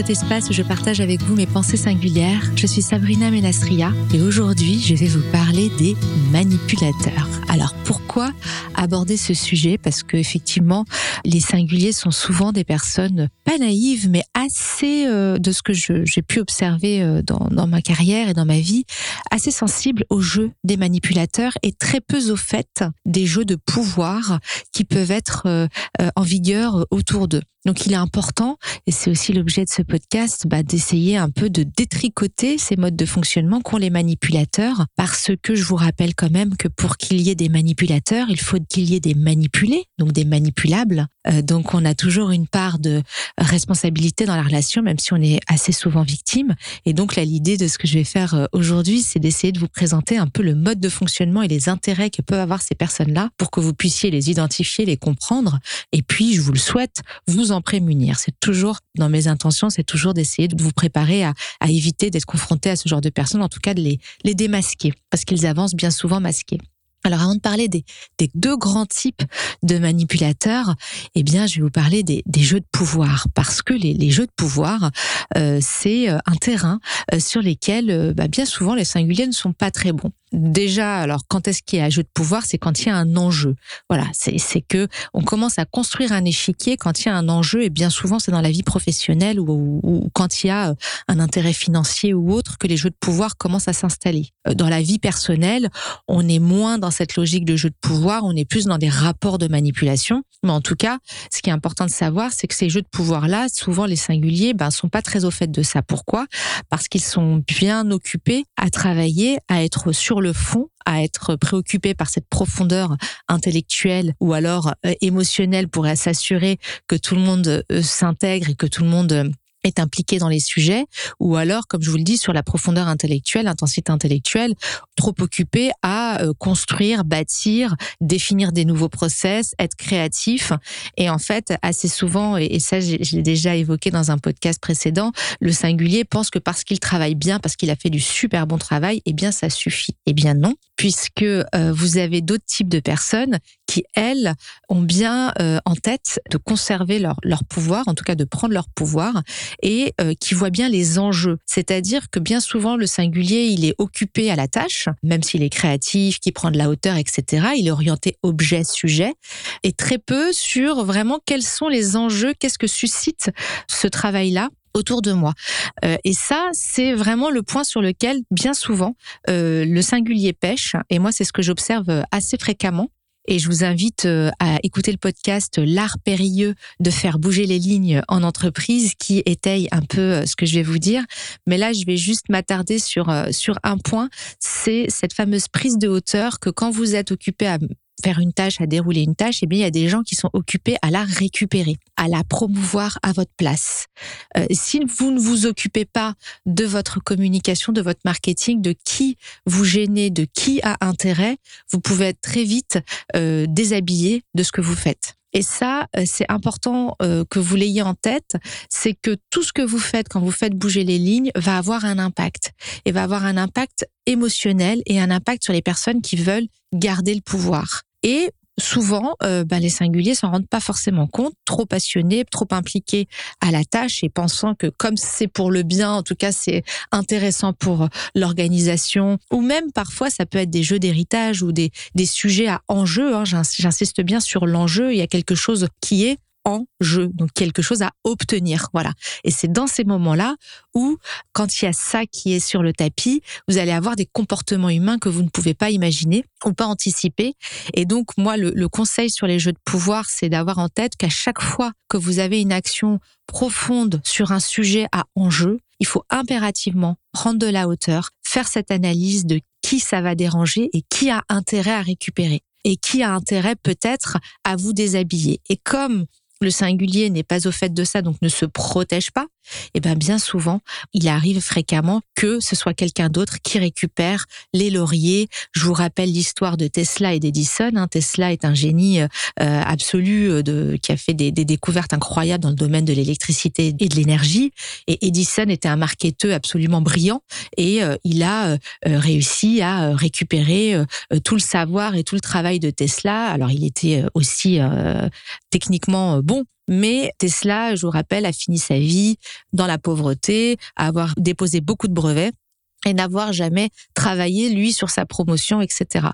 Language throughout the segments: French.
cet espace où je partage avec vous mes pensées singulières. Je suis Sabrina Menastria et aujourd'hui je vais vous parler des manipulateurs. Alors pourquoi aborder ce sujet Parce que effectivement, les singuliers sont souvent des personnes pas naïves, mais assez, euh, de ce que j'ai pu observer euh, dans, ma carrière et dans ma vie, assez sensibles au jeu des manipulateurs et très peu au fait des jeux de pouvoir qui peuvent être euh, en vigueur autour d'eux. Donc il est important, et c'est aussi l'objet de ce podcast, bah, d'essayer un peu de détricoter ces modes de fonctionnement qu'ont les manipulateurs, parce que je vous rappelle quand même que pour qu'il y ait des manipulateurs, il faut qu'il y ait des manipulés, donc des manipulables. Euh, donc on a toujours une part de responsabilité dans la relation, même si on est assez souvent victime. Et donc là, l'idée de ce que je vais faire euh, aujourd'hui, c'est d'essayer de vous présenter un peu le mode de fonctionnement et les intérêts que peuvent avoir ces personnes-là pour que vous puissiez les identifier, les comprendre. Et puis, je vous le souhaite, vous en prémunir. C'est toujours dans mes intentions, c'est toujours d'essayer de vous préparer à, éviter d'être confronté à ce genre de personnes, en tout cas de les, les démasquer, parce qu'ils avancent bien souvent masqués. Alors avant de parler des, deux grands types de manipulateurs, eh bien je vais vous parler des, jeux de pouvoir. Parce que les, jeux de pouvoir euh, c'est euh, un terrain euh, sur lesquels bah, bien souvent les singuliers ne sont pas très bons déjà, alors quand est-ce qu'il y a un jeu de pouvoir? C'est quand il y a un enjeu. Voilà, c'est que on commence à construire un échiquier quand il y a un enjeu, et bien souvent c'est dans la vie professionnelle ou, quand il y a euh, un intérêt financier ou autre que les jeux de pouvoir commencent à s'installer. Euh, dans la vie personnelle, on est moins dans cette logique de jeu de pouvoir, on est plus dans des rapports de manipulation. Mais en tout cas, ce qui est important de savoir, c'est que ces jeux de pouvoir-là, souvent les singuliers, ben sont pas très au fait de ça. Pourquoi? Parce qu'ils sont bien occupés à travailler, à être sur le fond à être préoccupé par cette profondeur intellectuelle ou alors euh, émotionnelle pour s'assurer que tout le monde euh, s'intègre et que tout le monde euh, est impliqué dans les sujets, ou alors, comme je vous le dis, sur la profondeur intellectuelle, l'intensité intellectuelle, trop occupé à euh, construire, bâtir, définir des nouveaux process, être créatif. Et en fait, assez souvent, et ça, je l'ai déjà évoqué dans un podcast précédent, le singulier pense que parce qu'il travaille bien, parce qu'il a fait du super bon travail, eh bien, ça suffit. Eh bien, non, puisque euh, vous avez d'autres types de personnes qui, elles, ont bien euh, en tête de conserver leur, leur pouvoir, en tout cas de prendre leur pouvoir, et euh, qui voit bien les enjeux. C'est-à-dire que bien souvent, le singulier, il est occupé à la tâche, même s'il est créatif, qui prend de la hauteur, etc. Il est orienté objet-sujet, et très peu sur vraiment quels sont les enjeux, qu'est-ce que suscite ce travail-là autour de moi. Euh, et ça, c'est vraiment le point sur lequel, bien souvent, euh, le singulier pêche. Et moi, c'est ce que j'observe assez fréquemment. Et je vous invite euh, à écouter le podcast L'art périlleux de faire bouger les lignes en entreprise qui étaye un peu euh, ce que je vais vous dire. Mais là, je vais juste m'attarder sur, euh, sur un point. C'est cette fameuse prise de hauteur que quand vous êtes occupé à faire une tâche, à dérouler une tâche, eh bien, il y a des gens qui sont occupés à la récupérer, à la promouvoir à votre place. Euh, si vous ne vous occupez pas de votre communication, de votre marketing, de qui vous gênez, de qui a intérêt, vous pouvez très vite euh, déshabillé de ce que vous faites. Et ça, euh, c'est important euh, que vous l'ayez en tête, c'est que tout ce que vous faites quand vous faites bouger les lignes va avoir un impact et va avoir un impact émotionnel et un impact sur les personnes qui veulent garder le pouvoir. Et souvent, bah, les singuliers s'en rendent pas forcément compte, trop passionnés, trop impliqués à la tâche et pensant que comme c'est pour le bien, en tout cas c'est intéressant pour l'organisation, ou même parfois ça peut être des jeux d'héritage ou des, des sujets à enjeu. Hein, J'insiste bien sur l'enjeu. Il y a quelque chose qui est en jeu, donc quelque chose à obtenir. Voilà. Et c'est dans ces moments-là où, quand il y a ça qui est sur le tapis, vous allez avoir des comportements humains que vous ne pouvez pas imaginer ou pas anticiper. Et donc, moi, le, le conseil sur les jeux de pouvoir, c'est d'avoir en tête qu'à chaque fois que vous avez une action profonde sur un sujet à enjeu, il faut impérativement prendre de la hauteur, faire cette analyse de qui ça va déranger et qui a intérêt à récupérer et qui a intérêt peut-être à vous déshabiller. Et comme le singulier n'est pas au fait de ça, donc ne se protège pas, eh bien bien souvent, il arrive fréquemment que ce soit quelqu'un d'autre qui récupère les lauriers. Je vous rappelle l'histoire de Tesla et d'Edison. Hein. Tesla est un génie euh, absolu euh, de, qui a fait des, découvertes incroyables dans le domaine de l'électricité et de l'énergie. Et Edison était un marketeur absolument brillant et euh, il a réussi à récupérer tout le savoir et tout le travail de Tesla. Alors il était aussi techniquement bon, Mais Tesla, je vous rappelle, a fini sa vie dans la pauvreté, à avoir déposé beaucoup de brevets et n'avoir jamais travaillé lui sur sa promotion, etc.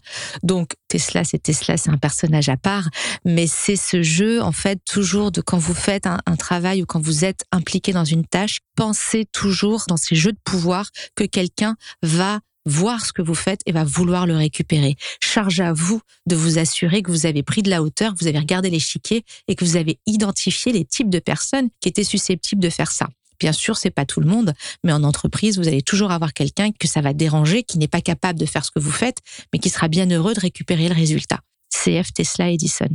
Donc Tesla, c'est Tesla, c'est un personnage à part, mais c'est ce jeu en fait toujours de quand vous faites un, un, travail ou quand vous êtes impliqué dans une tâche, pensez toujours dans ces jeux de pouvoir que quelqu'un va voir ce que vous faites et va vouloir le récupérer. Charge à vous de vous assurer que vous avez pris de la hauteur, que vous avez regardé l'échiquier et que vous avez identifié les types de personnes qui étaient susceptibles de faire ça. Bien sûr, c'est pas tout le monde, mais en entreprise, vous allez toujours avoir quelqu'un que ça va déranger, qui n'est pas capable de faire ce que vous faites, mais qui sera bien heureux de récupérer le résultat. CF, Tesla, Edison.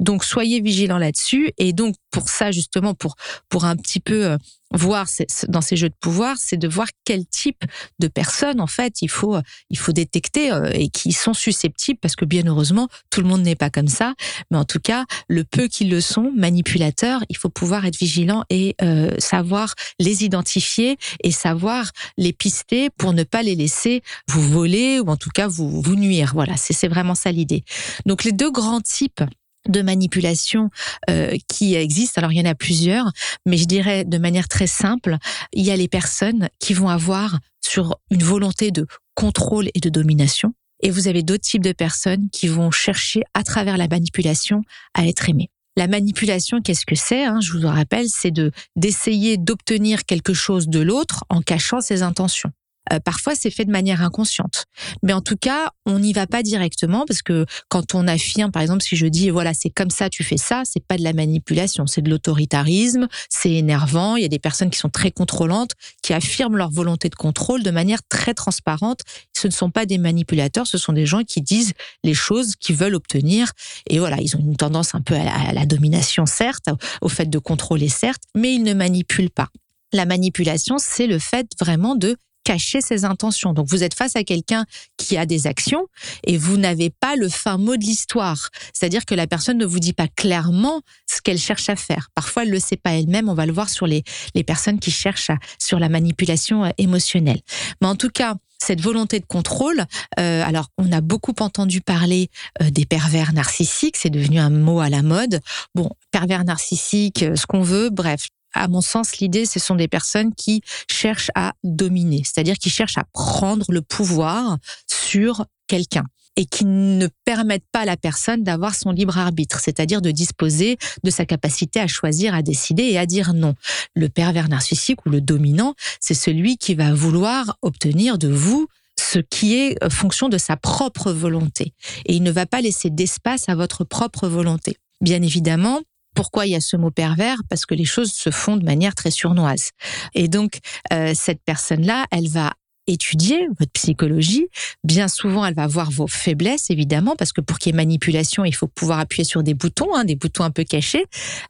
Donc soyez vigilants là-dessus. Et donc pour ça justement, pour pour un petit peu euh, voir dans ces jeux de pouvoir, c'est de voir quel type de personnes en fait il faut il faut détecter euh, et qui sont susceptibles parce que bien heureusement tout le monde n'est pas comme ça, mais en tout cas le peu qui le sont manipulateurs, il faut pouvoir être vigilant et euh, savoir les identifier et savoir les pister pour ne pas les laisser vous voler ou en tout cas vous vous nuire. Voilà, c'est c'est vraiment ça l'idée. Donc les deux grands types de manipulation euh, qui existent. Alors il y en a plusieurs, mais je dirais de manière très simple, il y a les personnes qui vont avoir sur une volonté de contrôle et de domination. Et vous avez d'autres types de personnes qui vont chercher à travers la manipulation à être aimées. La manipulation, qu'est-ce que c'est hein, Je vous rappelle, c'est de d'essayer d'obtenir quelque chose de l'autre en cachant ses intentions. Euh, parfois, c'est fait de manière inconsciente. Mais en tout cas, on n'y va pas directement parce que quand on affirme, par exemple, si je dis voilà, c'est comme ça, tu fais ça, c'est pas de la manipulation, c'est de l'autoritarisme, c'est énervant. Il y a des personnes qui sont très contrôlantes, qui affirment leur volonté de contrôle de manière très transparente. Ce ne sont pas des manipulateurs, ce sont des gens qui disent les choses qu'ils veulent obtenir. Et voilà, ils ont une tendance un peu à la domination, certes, au fait de contrôler, certes, mais ils ne manipulent pas. La manipulation, c'est le fait vraiment de cacher ses intentions. Donc vous êtes face à quelqu'un qui a des actions et vous n'avez pas le fin mot de l'histoire. C'est-à-dire que la personne ne vous dit pas clairement ce qu'elle cherche à faire. Parfois, elle le sait pas elle-même. On va le voir sur les, les personnes qui cherchent sur la manipulation euh, émotionnelle. Mais en tout cas, cette volonté de contrôle, euh, alors on a beaucoup entendu parler euh, des pervers narcissiques, c'est devenu un mot à la mode. Bon, pervers narcissique, ce qu'on veut, bref, à mon sens, l'idée, ce sont des personnes qui cherchent à dominer, c'est-à-dire qui cherchent à prendre le pouvoir sur quelqu'un et qui ne permettent pas à la personne d'avoir son libre arbitre, c'est-à-dire de disposer de sa capacité à choisir, à décider et à dire non. Le pervers narcissique ou le dominant, c'est celui qui va vouloir obtenir de vous ce qui est euh, fonction de sa propre volonté. Et il ne va pas laisser d'espace à votre propre volonté. Bien évidemment, pourquoi il y a ce mot pervers? Parce que les choses se font de manière très surnoise. Et donc, euh, cette personne-là, elle va étudier votre psychologie. Bien souvent, elle va voir vos faiblesses, évidemment, parce que pour qu'il y ait manipulation, il faut pouvoir appuyer sur des boutons, hein, des boutons un peu cachés.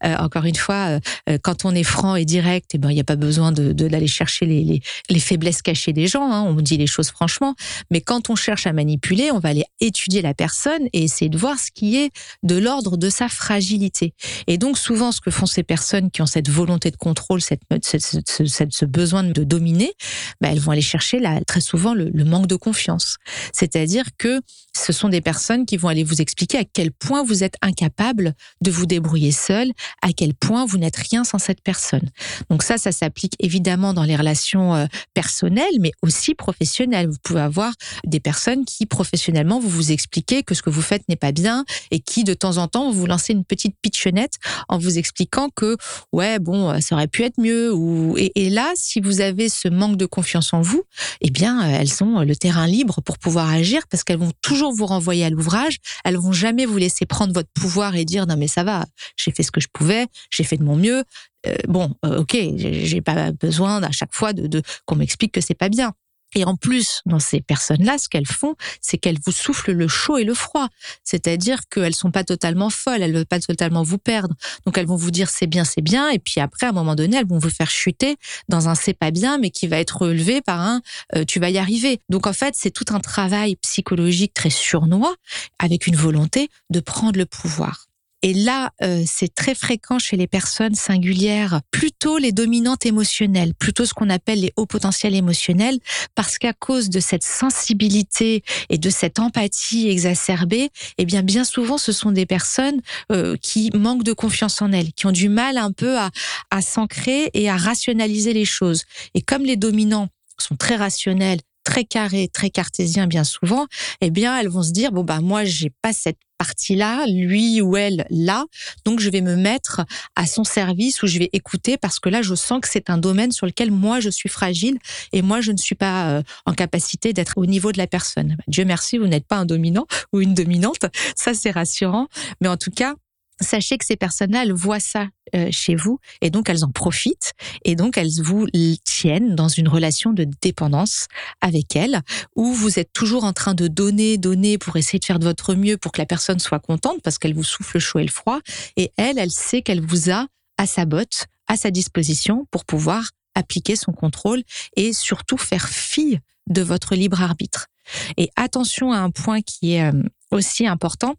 Euh, encore une fois, euh, euh, quand on est franc et direct, eh ben, il n'y a pas besoin d'aller chercher les, les, les, faiblesses cachées des gens. Hein, on dit les choses franchement. Mais quand on cherche à manipuler, on va aller étudier la personne et essayer de voir ce qui est de l'ordre de sa fragilité. Et donc, souvent, ce que font ces personnes qui ont cette volonté de contrôle, cette, ce, besoin de dominer, ben, elles vont aller chercher très souvent le, manque de confiance. C'est-à-dire que ce sont des personnes qui vont aller vous expliquer à quel point vous êtes incapable de vous débrouiller seul, à quel point vous n'êtes rien sans cette personne. Donc ça, ça s'applique évidemment dans les relations euh, personnelles, mais aussi professionnelles. Vous pouvez avoir des personnes qui professionnellement vous vous expliquez que ce que vous faites n'est pas bien et qui de temps en temps vous lancez une petite pitchonnette en vous expliquant que ouais bon ça aurait pu être mieux et là si vous avez ce manque de confiance en vous eh bien, euh, elles ont le terrain libre pour pouvoir agir parce qu'elles vont toujours vous renvoyer à l'ouvrage. Elles vont jamais vous laisser prendre votre pouvoir et dire non mais ça va, j'ai fait ce que je pouvais, j'ai fait de mon mieux. Euh, bon, euh, ok, j'ai pas besoin à chaque fois de, de qu'on m'explique que c'est pas bien. Et en plus, dans ces personnes-là, ce qu'elles font, c'est qu'elles vous soufflent le chaud et le froid. C'est-à-dire qu'elles sont pas totalement folles, elles veulent pas totalement vous perdre. Donc elles vont vous dire c'est bien, c'est bien, et puis après, à un moment donné, elles vont vous faire chuter dans un c'est pas bien, mais qui va être relevé par un euh, tu vas y arriver. Donc en fait, c'est tout un travail psychologique très surnois avec une volonté de prendre le pouvoir. Et là, euh, c'est très fréquent chez les personnes singulières, plutôt les dominantes émotionnelles, plutôt ce qu'on appelle les hauts potentiels émotionnels, parce qu'à cause de cette sensibilité et de cette empathie exacerbée, eh bien, bien souvent, ce sont des personnes euh, qui manquent de confiance en elles, qui ont du mal un peu à, à s'ancrer et à rationaliser les choses. Et comme les dominants sont très rationnels, très carrés, très cartésiens bien souvent, eh bien elles vont se dire bon bah moi j'ai pas cette partie-là, lui ou elle là, donc je vais me mettre à son service ou je vais écouter parce que là je sens que c'est un domaine sur lequel moi je suis fragile et moi je ne suis pas euh, en capacité d'être au niveau de la personne. Dieu merci, vous n'êtes pas un dominant ou une dominante, ça c'est rassurant, mais en tout cas sachez que ces personnes-là, elles voient ça euh, chez vous et donc elles en profitent et donc elles vous tiennent dans une relation de dépendance avec elles où vous êtes toujours en train de donner, donner pour essayer de faire de votre mieux pour que la personne soit contente parce qu'elle vous souffle le chaud et le froid et elle, elle sait qu'elle vous a à sa botte, à sa disposition pour pouvoir appliquer son contrôle et surtout faire fi de votre libre arbitre. Et attention à un point qui est euh, aussi important,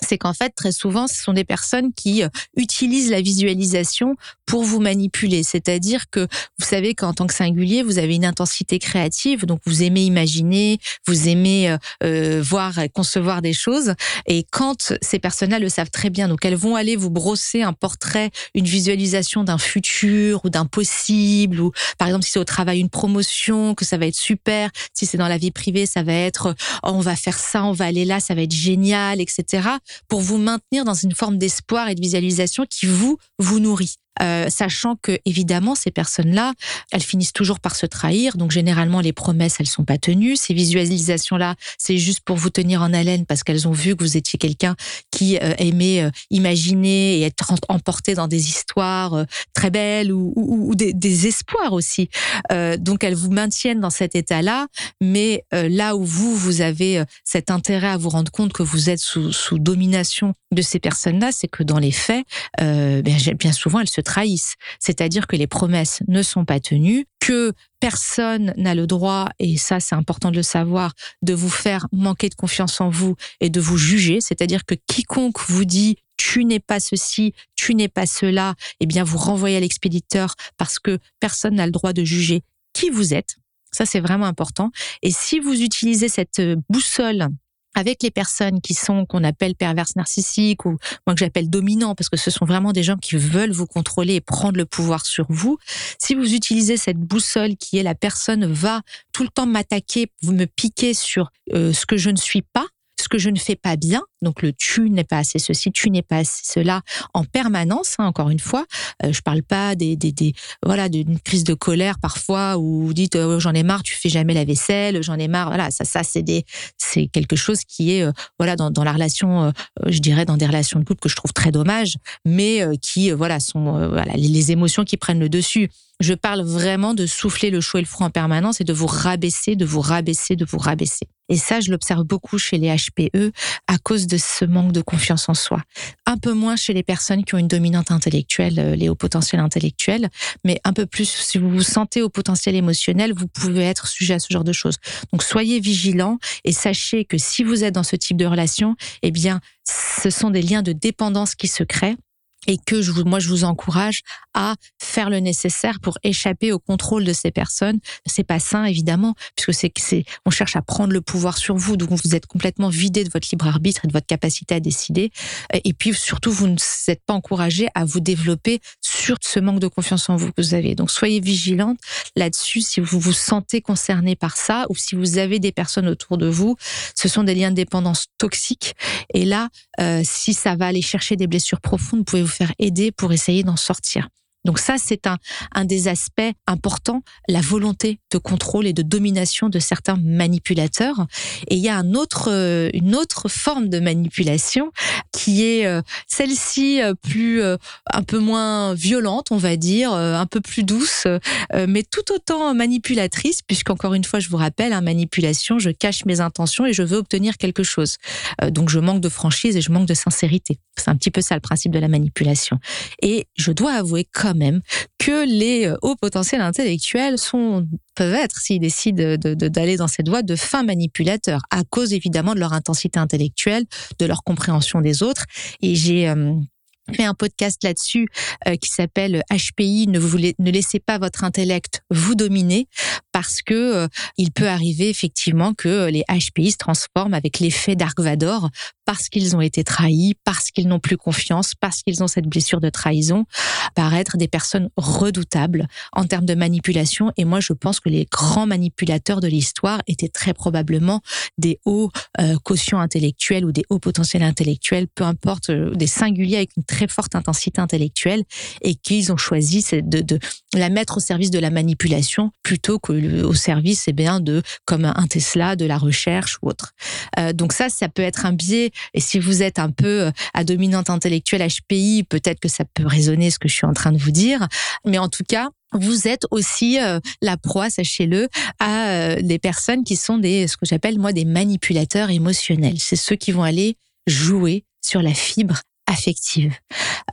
c'est qu'en fait, très souvent, ce sont des personnes qui euh, utilisent la visualisation pour vous manipuler. C'est-à-dire que vous savez qu'en tant que singulier, vous avez une intensité créative, donc vous aimez imaginer, vous aimez euh, euh voir concevoir des choses. Et quand ces personnes-là le savent très bien, donc elles vont aller vous brosser un portrait, une visualisation d'un futur ou d'un possible, ou par exemple si c'est au travail une promotion, que ça va être super. Si c'est dans la vie privée, ça va être oh, on va faire ça, on va aller là, ça va être génial, etc pour vous maintenir dans une forme d'espoir et de visualisation qui vous, vous nourrit. Euh, sachant que évidemment ces personnes-là, elles finissent toujours par se trahir. Donc généralement les promesses, elles sont pas tenues. Ces visualisations-là, c'est juste pour vous tenir en haleine parce qu'elles ont vu que vous étiez quelqu'un qui euh, aimait euh, imaginer et être emporté dans des histoires très belles ou, des, espoirs aussi. donc elles vous maintiennent dans cet état-là, mais là où vous vous avez cet intérêt à vous rendre compte que vous êtes sous, sous domination de ces personnes-là, c'est que dans les faits, bien, bien souvent elles se trahissent. C'est-à-dire que les promesses ne sont pas tenues, que personne n'a le droit, et ça c'est important de le savoir, de vous faire manquer de confiance en vous et de vous juger. C'est-à-dire que quiconque vous dit tu n'es pas ceci, tu n'es pas cela, eh bien vous renvoyez à l'expéditeur parce que personne n'a le droit de juger qui vous êtes. Ça c'est vraiment important. Et si vous utilisez cette boussole avec les personnes qui sont qu'on appelle perverses narcissiques ou moi que j'appelle dominants parce que ce sont vraiment des gens qui veulent vous contrôler et prendre le pouvoir sur vous. Si vous utilisez cette boussole qui est la personne va tout le temps m'attaquer, vous me piquer sur euh, ce que je ne suis pas, ce que je ne fais pas bien, donc le tu n'es pas assez ceci, tu n'es pas assez cela en permanence. Hein, encore une fois, euh, je parle pas des, des, voilà d'une crise de colère parfois où vous dites oh, j'en ai marre, tu fais jamais la vaisselle, j'en ai marre. Voilà, ça ça c'est des c'est quelque chose qui est euh, voilà dans, dans la relation, euh, je dirais dans des relations de couple que je trouve très dommage, mais qui voilà sont voilà les, les émotions qui prennent le dessus. Je parle vraiment de souffler le chaud et le froid en permanence et de vous rabaisser, de vous rabaisser, de vous rabaisser. Et ça, je l'observe beaucoup chez les HPE à cause de ce manque de confiance en soi. Un peu moins chez les personnes qui ont une dominante intellectuelle, euh, les hauts potentiels intellectuels, mais un peu plus si vous vous sentez au potentiel émotionnel, vous pouvez être sujet à ce genre de choses. Donc soyez vigilants et sachez que si vous êtes dans ce type de relation, eh bien, ce sont des liens de dépendance qui se créent et que je vous, moi je vous encourage à faire le nécessaire pour échapper au contrôle de ces personnes. C'est pas sain évidemment, puisque c'est c'est on cherche à prendre le pouvoir sur vous, donc vous êtes complètement vidé de votre libre arbitre et de votre capacité à décider. Et puis surtout, vous ne êtes pas encouragé à vous développer sur ce manque de confiance en vous que vous avez. Donc soyez vigilante là-dessus si vous vous sentez concerné par ça ou si vous avez des personnes autour de vous. Ce sont des liens de dépendance toxiques. Et là, euh, si ça va aller chercher des blessures profondes, vous pouvez vous faire aider pour essayer d'en sortir. Donc ça, c'est un, des aspects importants, la volonté de contrôle et de domination de certains manipulateurs. Et il y a euh, une autre forme de manipulation qui est euh, celle-ci euh, plus, un peu moins violente, on va dire, un peu plus douce, mais tout autant manipulatrice, puisqu'encore une fois, je vous rappelle, hein, manipulation, je cache mes intentions et je veux obtenir quelque chose. donc je manque de franchise et je manque de sincérité. C'est un petit peu ça le principe de la manipulation. Et je dois avouer quand même que les euh, hauts potentiels intellectuels peuvent être, s'ils décident d'aller dans cette voie, de fins manipulateurs, à cause évidemment de leur intensité intellectuelle, de leur compréhension des autres. Et j'ai euh, fait un podcast là-dessus euh, qui s'appelle HPI ne vous laissez pas votre intellect vous dominer parce que il peut arriver effectivement que les HPI se transforment avec l'effet Dark Vador parce qu'ils ont été trahis, parce qu'ils n'ont plus confiance, parce qu'ils ont cette blessure de trahison, paraître des personnes redoutables en termes de manipulation. Et moi, je pense que les grands manipulateurs de l'histoire étaient très probablement des hauts euh, quotients intellectuels ou des hauts potentiels intellectuels, peu importe, des singuliers avec une très forte intensité intellectuelle et qu'ils ont choisi de, de, la mettre au service de la manipulation plutôt qu'au service eh bien, de, comme un Tesla, de la recherche ou autre. Euh, donc ça, ça peut être un biais. Et si vous êtes un peu euh, à dominante intellectuelle HPI, peut-être que ça peut résonner ce que je suis en train de vous dire. Mais en tout cas, vous êtes aussi euh, la proie, sachez-le, à des personnes qui sont des, ce que j'appelle moi des manipulateurs émotionnels. C'est ceux qui vont aller jouer sur la fibre affective.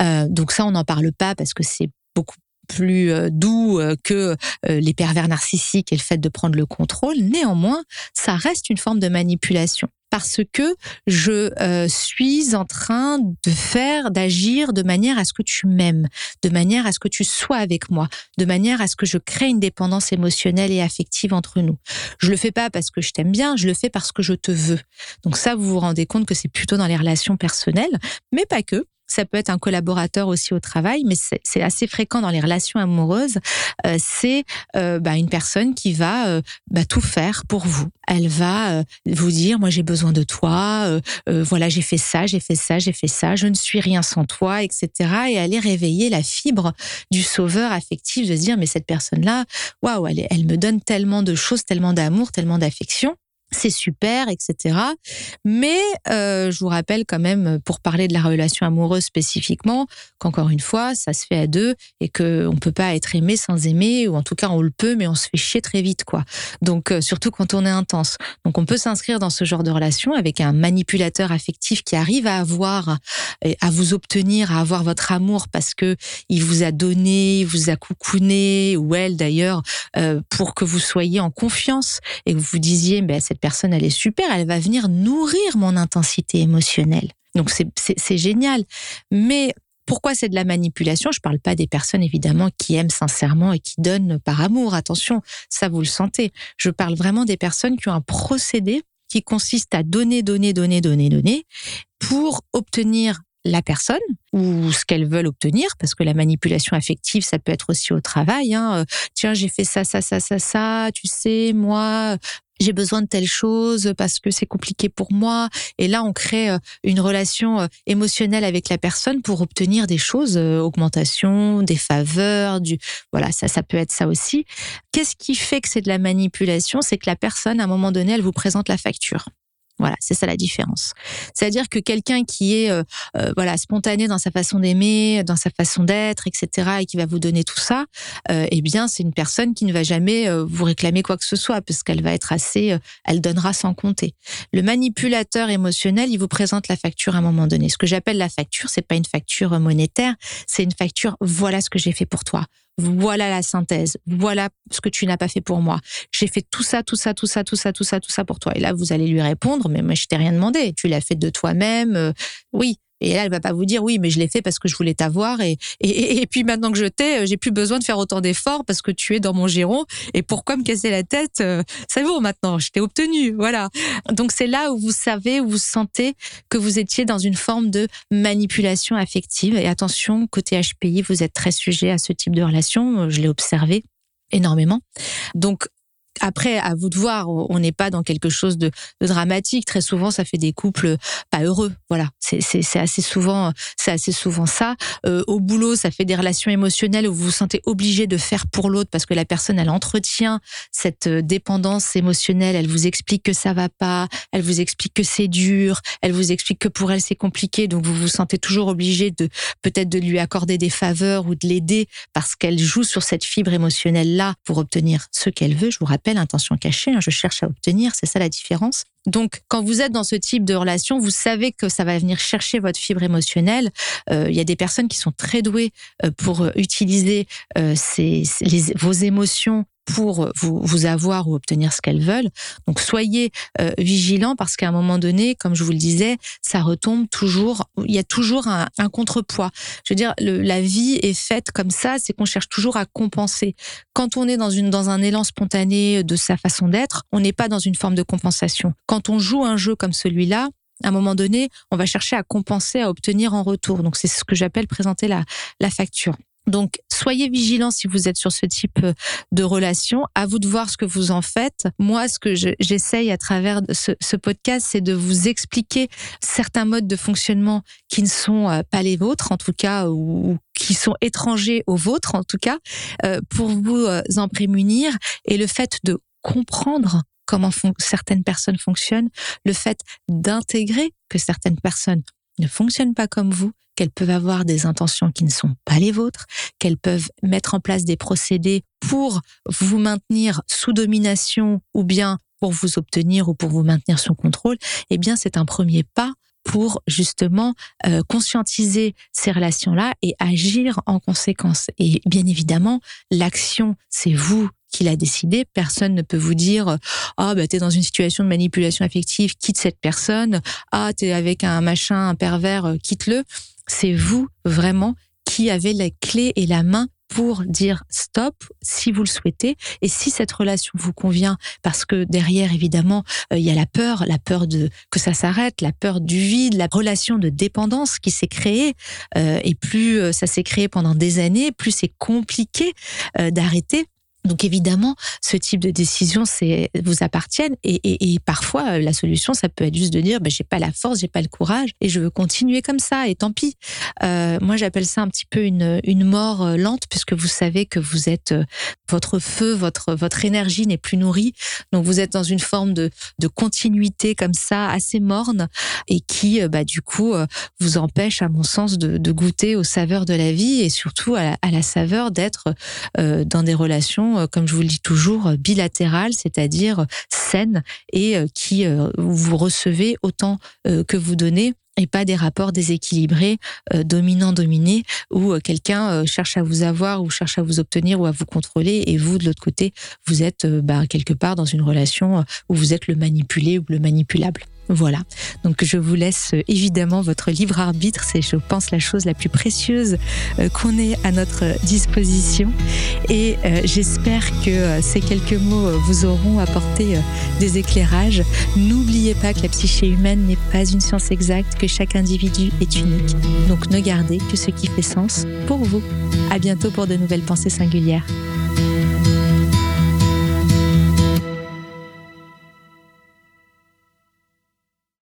Euh, donc ça, on n'en parle pas parce que c'est beaucoup plus euh, doux euh, que les pervers narcissiques et le fait de prendre le contrôle. Néanmoins, ça reste une forme de manipulation parce que je euh, suis en train de faire, d'agir de manière à ce que tu m'aimes, de manière à ce que tu sois avec moi, de manière à ce que je crée une dépendance émotionnelle et affective entre nous. Je le fais pas parce que je t'aime bien, je le fais parce que je te veux. Donc ça, vous vous rendez compte que c'est plutôt dans les relations personnelles, mais pas que. Ça peut être un collaborateur aussi au travail, mais c'est assez fréquent dans les relations amoureuses. Euh, c'est euh, bah, une personne qui va euh, bah, tout faire pour vous. Elle va vous dire, moi j'ai besoin de toi, voilà j'ai fait ça, j'ai fait ça, j'ai fait ça, je ne suis rien sans toi, etc. Et aller réveiller la fibre du sauveur affectif, de se dire, mais cette personne-là, waouh, elle, elle me donne tellement de choses, tellement d'amour, tellement d'affection c'est super, etc. Mais euh, je vous rappelle quand même, pour parler de la relation amoureuse spécifiquement, qu'encore une fois, ça se fait à deux et qu'on ne peut pas être aimé sans aimer, ou en tout cas on le peut, mais on se fait chier très vite, quoi. Donc euh, surtout quand on est intense. Donc on peut s'inscrire dans ce genre de relation avec un manipulateur affectif qui arrive à avoir, à vous obtenir, à avoir votre amour parce que il vous a donné, vous a coucouné, ou elle d'ailleurs, euh, pour que vous soyez en confiance et que vous vous disiez, ben, cette personne, elle est super, elle va venir nourrir mon intensité émotionnelle. Donc c'est génial. Mais pourquoi c'est de la manipulation? Je ne parle pas des personnes évidemment qui aiment sincèrement et qui donnent par amour. Attention, ça vous le sentez. Je parle vraiment des personnes qui ont un procédé qui consiste à donner, donner, donner, donner, donner pour obtenir la personne ou ce qu'elles veulent obtenir, parce que la manipulation affective, ça peut être aussi au travail. Hein. Tiens, j'ai fait ça, ça, ça, ça, ça. Tu sais, moi, j'ai besoin de telle chose parce que c'est compliqué pour moi. Et là, on crée euh, une relation euh, émotionnelle avec la personne pour obtenir des choses, euh, augmentation, des faveurs, du voilà, ça, ça peut être ça aussi. Qu'est-ce qui fait que c'est de la manipulation? C'est que la personne, à un moment donné, elle vous présente la facture. Voilà, c'est ça la différence. C'est-à-dire que quelqu'un qui est euh, euh, voilà spontané dans sa façon d'aimer, dans sa façon d'être, etc., et qui va vous donner tout ça, euh, eh bien c'est une personne qui ne va jamais vous réclamer quoi que ce soit, parce qu'elle va être assez, elle donnera sans compter. Le manipulateur émotionnel, il vous présente la facture à un moment donné. Ce que j'appelle la facture, c'est pas une facture monétaire, c'est une facture. Voilà ce que j'ai fait pour toi voilà la synthèse, voilà ce que tu n'as pas fait pour moi. J'ai fait tout ça, tout ça, tout ça, tout ça, tout ça, tout ça pour toi. Et là, vous allez lui répondre, mais moi, je t'ai rien demandé. Tu l'as fait de toi-même. Euh, oui, et là, elle va pas vous dire oui, mais je l'ai fait parce que je voulais t'avoir. Et, et, puis maintenant que je t'ai, euh, j'ai plus besoin de faire autant d'efforts parce que tu es dans mon giron. Et pourquoi me casser la tête euh, C'est bon maintenant, je t'ai obtenu, voilà. Donc c'est là où vous savez, où vous sentez que vous étiez dans une forme de manipulation affective. Et attention, côté HPI, vous êtes très sujet à ce type de relation, je l'ai observé énormément. Donc après, à vous de voir, on n'est pas dans quelque chose de, dramatique. Très souvent, ça fait des couples pas heureux. Voilà, c'est assez souvent, c'est assez souvent ça. Euh, au boulot, ça fait des relations émotionnelles où vous vous sentez obligé de faire pour l'autre parce que la personne, elle entretient cette euh, dépendance émotionnelle. Elle vous explique que ça va pas, elle vous explique que c'est dur, elle vous explique que pour elle c'est compliqué. Donc vous vous sentez toujours obligé de peut-être de lui accorder des faveurs ou de l'aider parce qu'elle joue sur cette fibre émotionnelle là pour obtenir ce qu'elle veut. Je vous rappelle intention cachée, hein, je cherche à obtenir, c'est ça la différence. Donc, quand vous êtes dans ce type de relation, vous savez que ça va venir chercher votre fibre émotionnelle. Euh, il y a des personnes qui sont très douées euh, pour utiliser euh, vos émotions pour vous, vous avoir ou obtenir ce qu'elles veulent. Donc soyez euh, vigilants parce qu'à un moment donné, comme je vous le disais, ça retombe toujours. Il y a toujours un, un contrepoids. Je veux dire, le, la vie est faite comme ça, c'est qu'on cherche toujours à compenser. Quand on est dans une dans un élan spontané de sa façon d'être, on n'est pas dans une forme de compensation. Quand on joue un jeu comme celui-là, à un moment donné, on va chercher à compenser, à obtenir en retour. Donc c'est ce que j'appelle présenter la, la facture. Donc, soyez vigilants si vous êtes sur ce type euh, de relation. À vous de voir ce que vous en faites. Moi, ce que j'essaye à travers ce, podcast, c'est de vous expliquer certains modes de fonctionnement qui ne sont euh, pas les vôtres, en tout cas, ou qui sont étrangers aux vôtres, en tout cas, euh, pour vous en prémunir. Et le fait de comprendre comment certaines personnes fonctionnent, le fait d'intégrer que certaines personnes ne fonctionnent pas comme vous, qu'elles peuvent avoir des intentions qui ne sont pas les vôtres, qu'elles peuvent mettre en place des procédés pour vous maintenir sous domination ou bien pour vous obtenir ou pour vous maintenir sous contrôle, eh bien c'est un premier pas pour justement euh, conscientiser ces relations-là et agir en conséquence. Et bien évidemment, l'action, c'est vous qui l'a décidé. Personne ne peut vous dire ah oh, bah t'es dans une situation de manipulation affective, quitte cette personne. Ah t'es avec un machin, un pervers, euh, quitte-le c'est vous vraiment qui avez la clé et la main pour dire stop si vous le souhaitez et si cette relation vous convient parce que derrière évidemment euh, il y a la peur la peur de que ça s'arrête la peur du vide la relation de dépendance qui s'est créée euh, et plus ça s'est créé pendant des années plus c'est compliqué d'arrêter donc évidemment, ce type de décision c'est vous appartiennent et, parfois la solution ça peut être juste de dire ben, j'ai pas la force, j'ai pas le courage et je veux continuer comme ça et tant pis. Euh, moi j'appelle ça un petit peu une, mort euh, lente puisque vous savez que vous êtes euh, votre feu, votre votre énergie n'est plus nourrie donc vous êtes dans une forme de, de continuité comme ça assez morne et qui bah du coup vous empêche à mon sens de, goûter aux saveurs de la vie et surtout à la saveur d'être dans des relations euh, comme je vous le dis toujours, euh, bilatérale, c'est-à-dire saine et euh, qui vous recevez autant que vous donnez et pas des rapports déséquilibrés, dominant-dominé, où quelqu'un cherche à vous avoir ou cherche à vous obtenir ou à vous contrôler, et vous, de l'autre côté, vous êtes bah, quelque part dans une relation où vous êtes le manipulé ou le manipulable. Voilà. Donc je vous laisse euh, évidemment votre libre arbitre. C'est, je pense, la chose la plus précieuse euh, qu'on ait à notre disposition. Et euh, j'espère que ces quelques mots vous auront apporté des éclairages. N'oubliez pas que la psyché humaine n'est pas une science exacte, que chaque individu est unique. Donc ne gardez que ce qui fait sens pour vous. À bientôt pour de nouvelles pensées singulières.